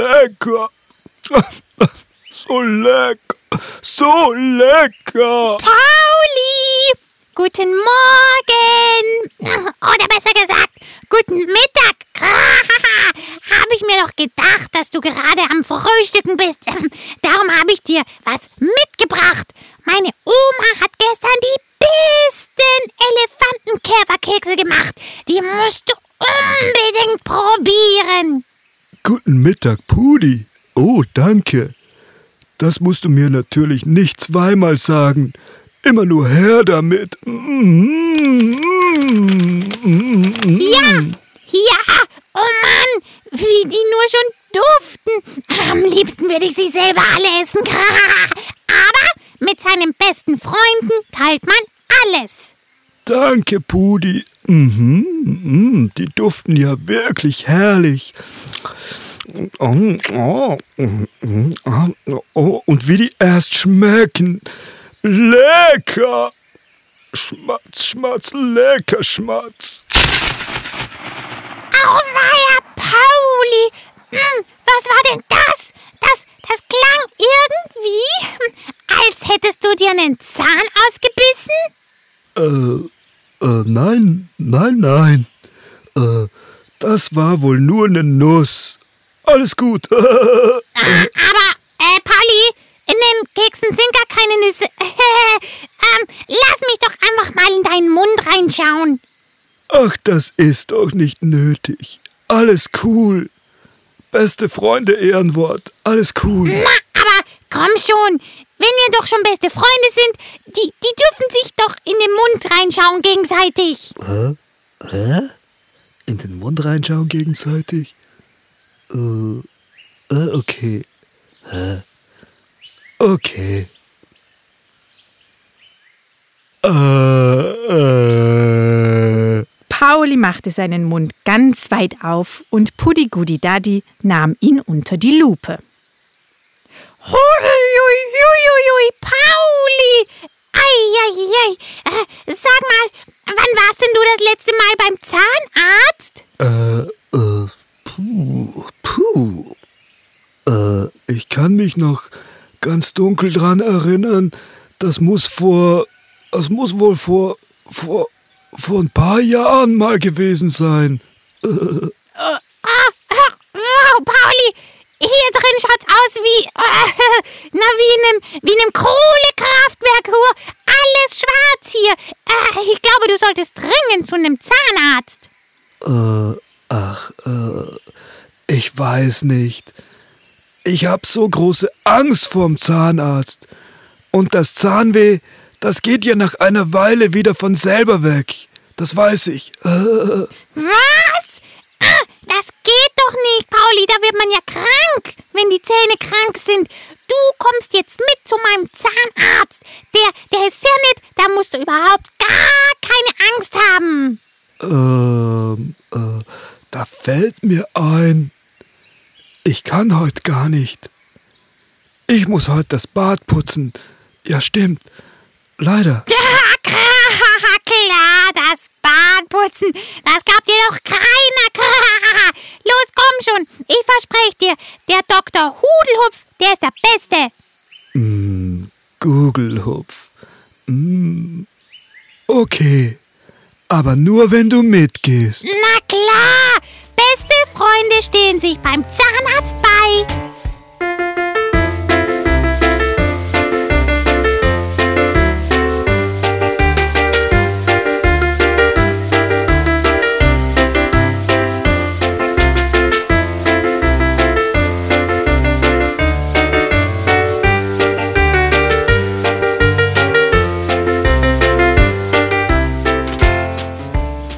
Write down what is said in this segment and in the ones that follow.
lecker. So lecker. So lecker. Pauli! Guten Morgen! Oder besser gesagt, guten Mittag! Habe ich mir doch gedacht, dass du gerade am Frühstücken bist. Darum habe ich dir was mitgebracht. Meine Oma hat gestern die besten Elefantenkäferkekse gemacht. Die musst du unbedingt probieren. Guten Mittag, Pudi. Oh, danke. Das musst du mir natürlich nicht zweimal sagen. Immer nur her damit. Ja, ja, oh Mann, wie die nur schon duften. Am liebsten würde ich sie selber alle essen. Aber mit seinen besten Freunden teilt man alles. Danke, Pudi. Mhm, mhm, die duften ja wirklich herrlich. Oh, oh, oh, und wie die erst schmecken. Lecker! Schmatz, Schmatz, lecker Schmatz. Auweia, Pauli! Hm, was war denn das? Das, das klang irgendwie, als hättest du dir einen Zahn ausgebissen? Äh, äh, nein, nein, nein. Äh, das war wohl nur eine Nuss. Alles gut. Ah, aber, äh, Pauli, in den Keksen sind gar keine Nüsse. ähm, lass mich doch einfach mal in deinen Mund reinschauen. Ach, das ist doch nicht nötig. Alles cool. Beste Freunde Ehrenwort. Alles cool. Na, aber komm schon. Wenn wir doch schon beste Freunde sind, die, die dürfen sich doch in den Mund reinschauen gegenseitig. Hä? Hä? In den Mund reinschauen gegenseitig? Äh, äh okay. Hä? Okay. Äh, äh. Pauli machte seinen Mund ganz weit auf und Puddi Gudi Daddy nahm ihn unter die Lupe. Huiuiuiui, Pauli! Eieiei! Äh, sag mal, wann warst denn du das letzte Mal beim Zahnarzt? Äh, äh, puh, puh. Äh, ich kann mich noch ganz dunkel dran erinnern. Das muss vor. Das muss wohl vor. vor. vor ein paar Jahren mal gewesen sein. Äh. Ah, ah, wow, Pauli! Hier drin schaut's aus wie. Äh, na, wie in einem, wie in einem Kohlekraftwerk. Alles schwarz hier. Äh, ich glaube, du solltest dringend zu einem Zahnarzt. Äh, ach, äh. Ich weiß nicht. Ich hab so große Angst vorm Zahnarzt. Und das Zahnweh, das geht ja nach einer Weile wieder von selber weg. Das weiß ich. Was? Ah, das geht doch nicht, Pauli. Da wird man ja krank, wenn die Zähne krank sind. Du kommst jetzt mit zu meinem Zahnarzt. Der, der ist sehr nett. Da musst du überhaupt gar keine Angst haben. Ähm, äh, da fällt mir ein. Ich kann heute gar nicht. Ich muss heute das Bad putzen. Ja, stimmt. Leider. Klar, das Bad putzen. Das gab dir doch keiner. Los, komm schon. Ich verspreche dir, der Dr. Hudelhupf, der ist der Beste. Mm, Gugelhupf. Mm, okay. Aber nur, wenn du mitgehst. Na klar. Beste Freunde stehen sich beim Zahnarzt bei.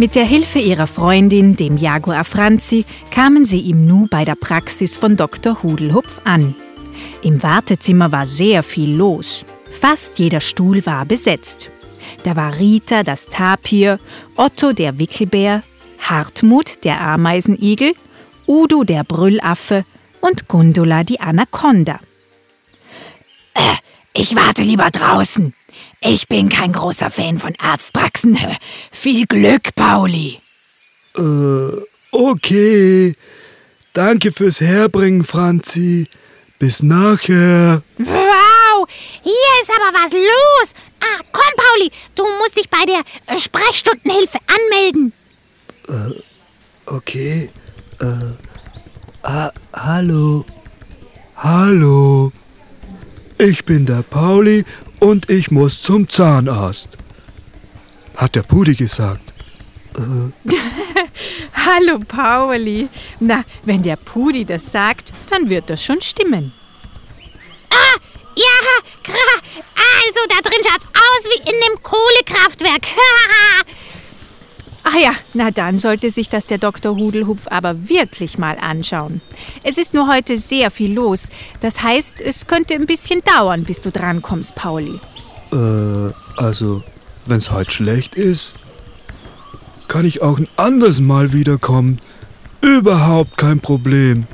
Mit der Hilfe ihrer Freundin, dem Jaguar Franzi, kamen sie im Nu bei der Praxis von Dr. Hudelhupf an. Im Wartezimmer war sehr viel los. Fast jeder Stuhl war besetzt. Da war Rita das Tapir, Otto der Wickelbär, Hartmut der Ameisenigel, Udo der Brüllaffe und Gundula die Anaconda. Äh, ich warte lieber draußen, ich bin kein großer Fan von Arztpraxen. Viel Glück, Pauli. Äh, okay. danke fürs Herbringen, Franzi. Bis nachher. Wow, hier ist aber was los. Ah, komm, Pauli, du musst dich bei der äh, Sprechstundenhilfe anmelden. Okay. Äh. Ah, hallo. Hallo. Ich bin der Pauli und ich muss zum Zahnarzt. Hat der Pudi gesagt. Hallo Pauli. Na, wenn der Pudi das sagt, dann wird das schon stimmen. Ah, ja, also da drin schaut's aus wie in dem Kohlekraftwerk. Ach ja, na dann sollte sich das der Dr. Hudelhupf aber wirklich mal anschauen. Es ist nur heute sehr viel los. Das heißt, es könnte ein bisschen dauern, bis du drankommst, Pauli. Äh, also, wenn's heute schlecht ist, kann ich auch ein anderes Mal wiederkommen. Überhaupt kein Problem.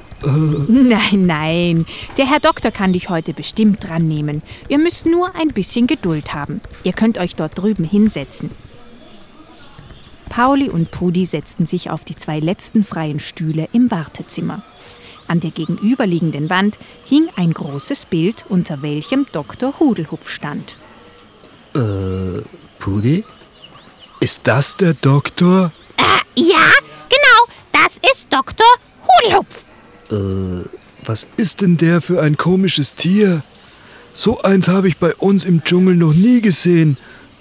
Nein, nein. Der Herr Doktor kann dich heute bestimmt dran nehmen. Ihr müsst nur ein bisschen Geduld haben. Ihr könnt euch dort drüben hinsetzen. Pauli und Pudi setzten sich auf die zwei letzten freien Stühle im Wartezimmer. An der gegenüberliegenden Wand hing ein großes Bild, unter welchem Dr. Hudelhupf stand. Äh, Pudi? Ist das der Doktor? äh, ja, genau, das ist Dr. Hudelhupf. Äh, was ist denn der für ein komisches Tier? So eins habe ich bei uns im Dschungel noch nie gesehen.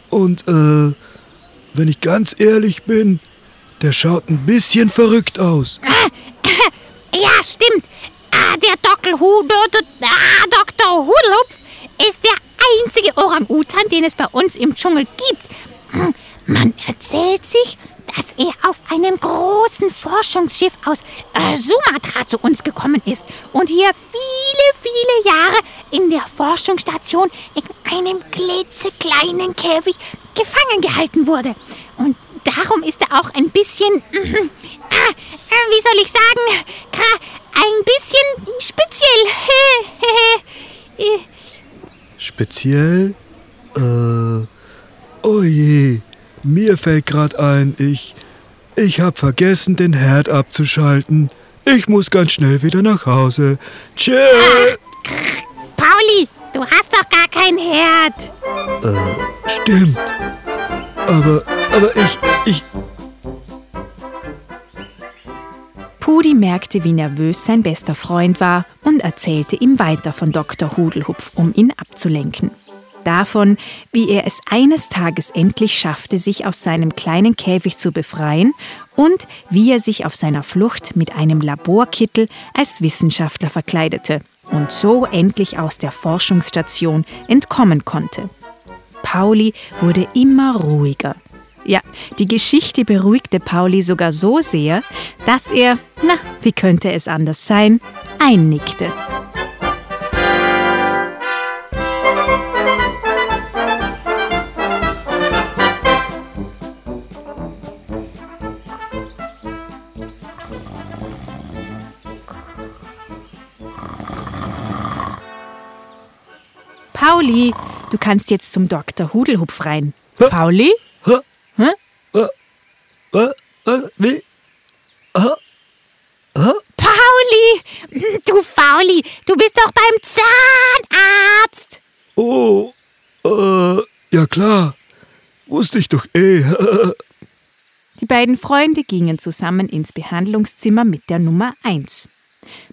Und, äh, wenn ich ganz ehrlich bin, der schaut ein bisschen verrückt aus. Ja, stimmt. Ah, der Dr. Ah. Hudelhupf ist der einzige Orang-Utan, den es bei uns im Dschungel gibt. Hm, Man erzählt sich, dass er auf einem großen Forschungsschiff aus äh, Sumatra zu uns gekommen ist und hier viele, viele Jahre in der Forschungsstation in einem klitzekleinen Käfig gefangen gehalten wurde. Und darum ist er auch ein bisschen, ah, äh, wie soll ich sagen, ein bisschen speziell. Äh, Speziell? Äh, oh je, mir fällt grad ein, ich, ich hab vergessen, den Herd abzuschalten. Ich muss ganz schnell wieder nach Hause. Tschüss. Pauli, du hast doch gar kein Herd. Stimmt. Aber, aber ich, ich, Pudi merkte, wie nervös sein bester Freund war und erzählte ihm weiter von Dr. Hudelhupf, um ihn abzulenken. Davon, wie er es eines Tages endlich schaffte, sich aus seinem kleinen Käfig zu befreien und wie er sich auf seiner Flucht mit einem Laborkittel als Wissenschaftler verkleidete und so endlich aus der Forschungsstation entkommen konnte. Pauli wurde immer ruhiger. Ja, die Geschichte beruhigte Pauli sogar so sehr, dass er, na, wie könnte es anders sein, einnickte. Pauli, du kannst jetzt zum Dr. Hudelhupf rein. Hä? Pauli? Hä? Hä? was, wie? Pauli, du Fauli, du bist doch beim Zahnarzt. Oh, äh, ja klar. Wusste ich doch eh. Die beiden Freunde gingen zusammen ins Behandlungszimmer mit der Nummer 1.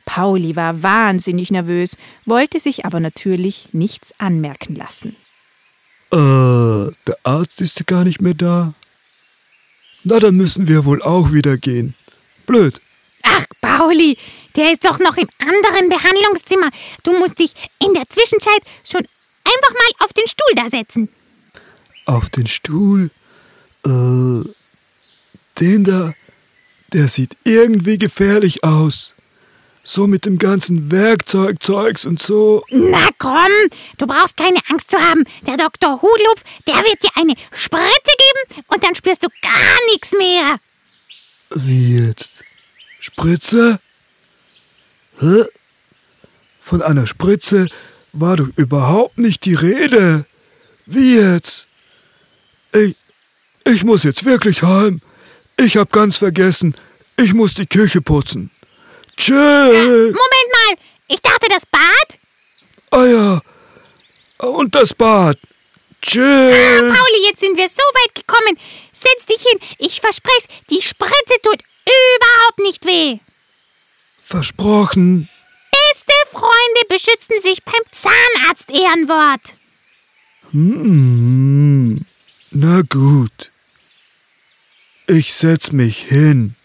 Pauli war wahnsinnig nervös, wollte sich aber natürlich nichts anmerken lassen. äh, der Arzt ist ja gar nicht mehr da. Na, dann müssen wir wohl auch wieder gehen. Blöd. Ach, Pauli, der ist doch noch im anderen Behandlungszimmer. Du musst dich in der Zwischenzeit schon einfach mal auf den Stuhl da setzen. Auf den Stuhl. Äh, den da, der sieht irgendwie gefährlich aus. So mit dem ganzen Werkzeugzeugs und so. Na komm, du brauchst keine Angst zu haben. Der Dr. Hudelhupf, der wird dir eine Spritze geben und dann spürst du gar nichts mehr. Wie jetzt? Spritze? Hä? Von einer Spritze war doch überhaupt nicht die Rede. Wie jetzt? Ich, ich muss jetzt wirklich heim. Ich hab ganz vergessen, ich muss die Küche putzen. Tschüss. Moment mal, ich dachte das Bad? Ah ja. Und das Bad. Tschüss. Pauli, jetzt sind wir so weit gekommen. Setz dich hin, ich verspreche die Spritze tut überhaupt nicht weh. Versprochen. Beste Freunde beschützen sich beim Zahnarzt-Ehrenwort. Hm. Na gut. Ich setz mich hin.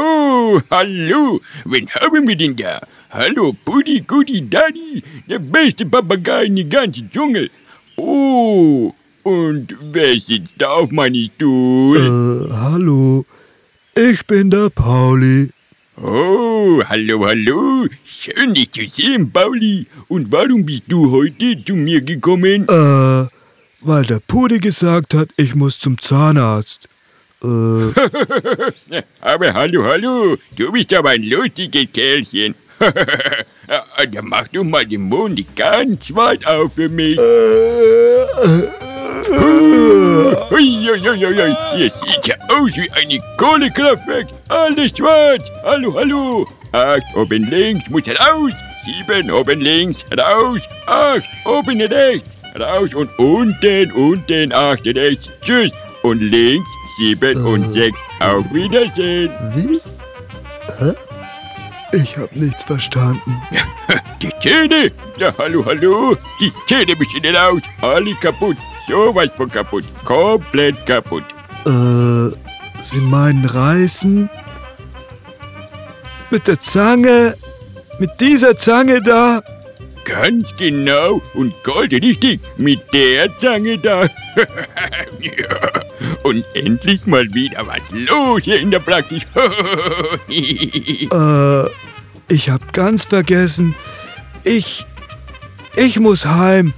Oh, hallo, wen haben wir denn da? Hallo, Pudi Gudi Daddy, der beste Papagei in den ganzen Dschungel. Oh, und wer sitzt da auf meinem Stuhl? Äh, hallo. Ich bin der Pauli. Oh, hallo, hallo. Schön, dich zu sehen, Pauli. Und warum bist du heute zu mir gekommen? Äh, weil der Pudi gesagt hat, ich muss zum Zahnarzt. Äh, Aber hallo, hallo. Du bist aber ein lustiges Kerlchen. Dann mach du mal den Mund ganz weit auf für mich. Uiuiuiui, ihr sieht ja aus wie eine Kohlekraftwerk. Alles schwarz. Hallo, hallo. Acht oben links muss raus. Sieben oben links raus. Acht oben rechts raus. Und unten, unten acht rechts. Tschüss. Und links sieben und sechs. Auf Wiedersehen. wie? Hä? Ich hab nichts verstanden. Die Zähne. Ja, hallo, hallo. Die Zähne müssen raus. Alle kaputt. So weit von kaputt. Komplett kaputt. Äh, Sie meinen reißen? Mit der Zange? Mit dieser Zange da? Ganz genau und gold richtig mit der Zange da. ja. Und endlich mal wieder was los hier in der Praxis. Äh, ich hab ganz vergessen. Ich. Ich muss heim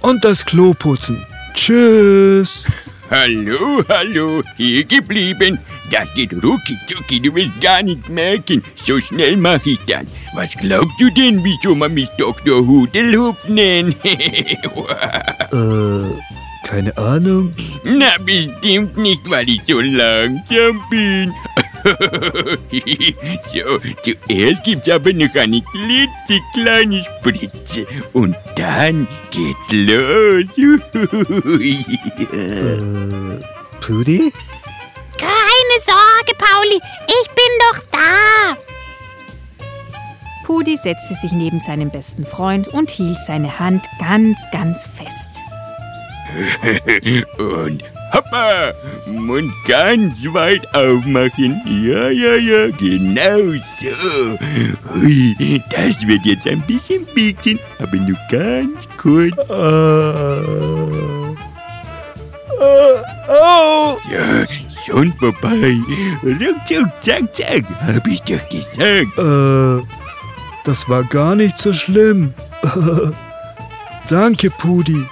und das Klo putzen. Tschüss. hallo, hallo, hier geblieben. Das geht rucki zucki, du wirst gar nicht merken. So schnell mache ich das. Was glaubst du denn, wieso man mich Dr. Hudelhupf nennt? Äh, keine Ahnung. Na, bestimmt nicht, weil ich so langsam bin. so, zuerst gibt's aber noch eine klitzekleine Spritze. Und dann geht's los. Äh, Pudi? Keine Sorge, Pauli, ich bin doch da. Pudi setzte sich neben seinem besten Freund und hielt seine Hand ganz, ganz fest. Und hoppa, Mund ganz weit aufmachen. Ja, ja, ja, genau so. Hui, das wird jetzt ein bisschen pieksen, aber nur ganz kurz. Äh, äh, au! Ja, schon vorbei. Ruckzuck, zack, zack, hab ich doch gesagt. Äh, das war gar nicht so schlimm. Danke, Pudi.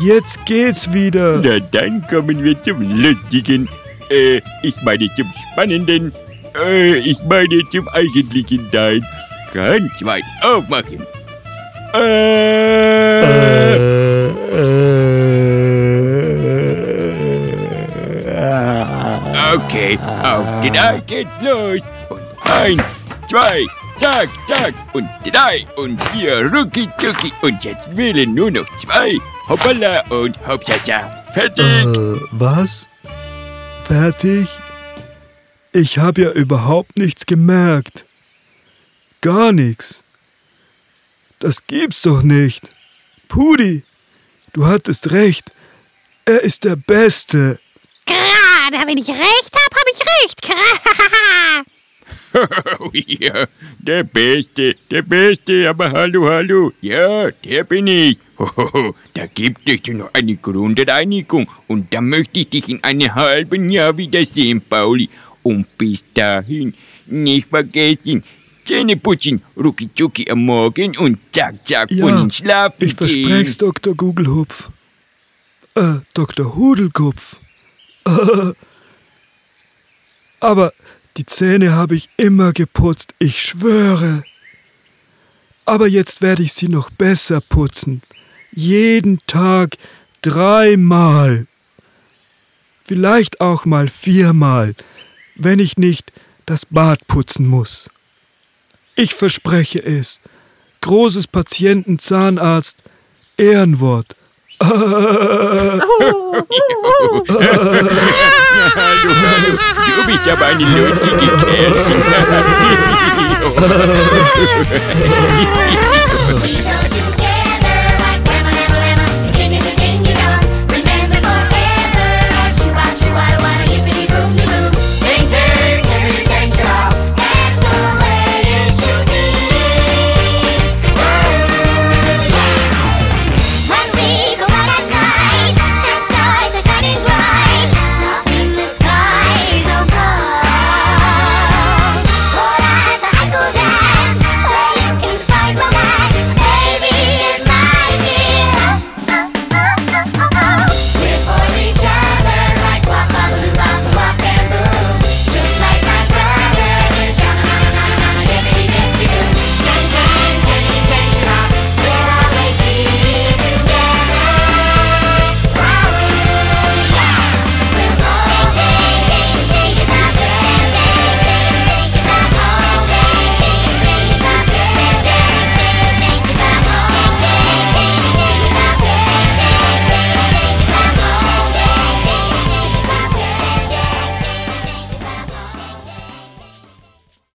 Jetzt geht's wieder. Na, dann kommen wir zum Lustigen. Äh, ich meine zum Spannenden. Äh, ich meine zum Eigentlichen. Nein, ganz weit aufmachen. Äh, okay, auf drei geht's los. Und eins, zwei, zack, zack. Und drei und vier, rucki zucki. Und jetzt wählen nur noch zwei. Hoppala und hoppsasa. Fertig. Äh, was? Fertig? Ich habe ja überhaupt nichts gemerkt. Gar nichts. Das gibt's doch nicht. Pudi, du hattest recht. Er ist der Beste. Gerade wenn ich recht hab, hab ich recht. Ja, der Beste, der Beste, aber hallo, hallo. Ja, der bin ich. Hohoho, da gibt es noch eine Grundreinigung und da möchte ich dich in einem halben Jahr wiedersehen, Pauli. Und bis dahin, nicht vergessen, Zähne putzen, rucki am Morgen und zack, zack, Ja, von ins Schlafen Ich versprech's, Dr. Gugelhupf. Äh, Dr. Hudelkopf. Aber die Zähne habe ich immer geputzt, ich schwöre. Aber jetzt werde ich sie noch besser putzen. Jeden Tag dreimal. Vielleicht auch mal viermal, wenn ich nicht das Bad putzen muss. Ich verspreche es. Großes Patienten, Zahnarzt, Ehrenwort. Hallo, hallo. Du bist aber eine lustige Kerl. Don't you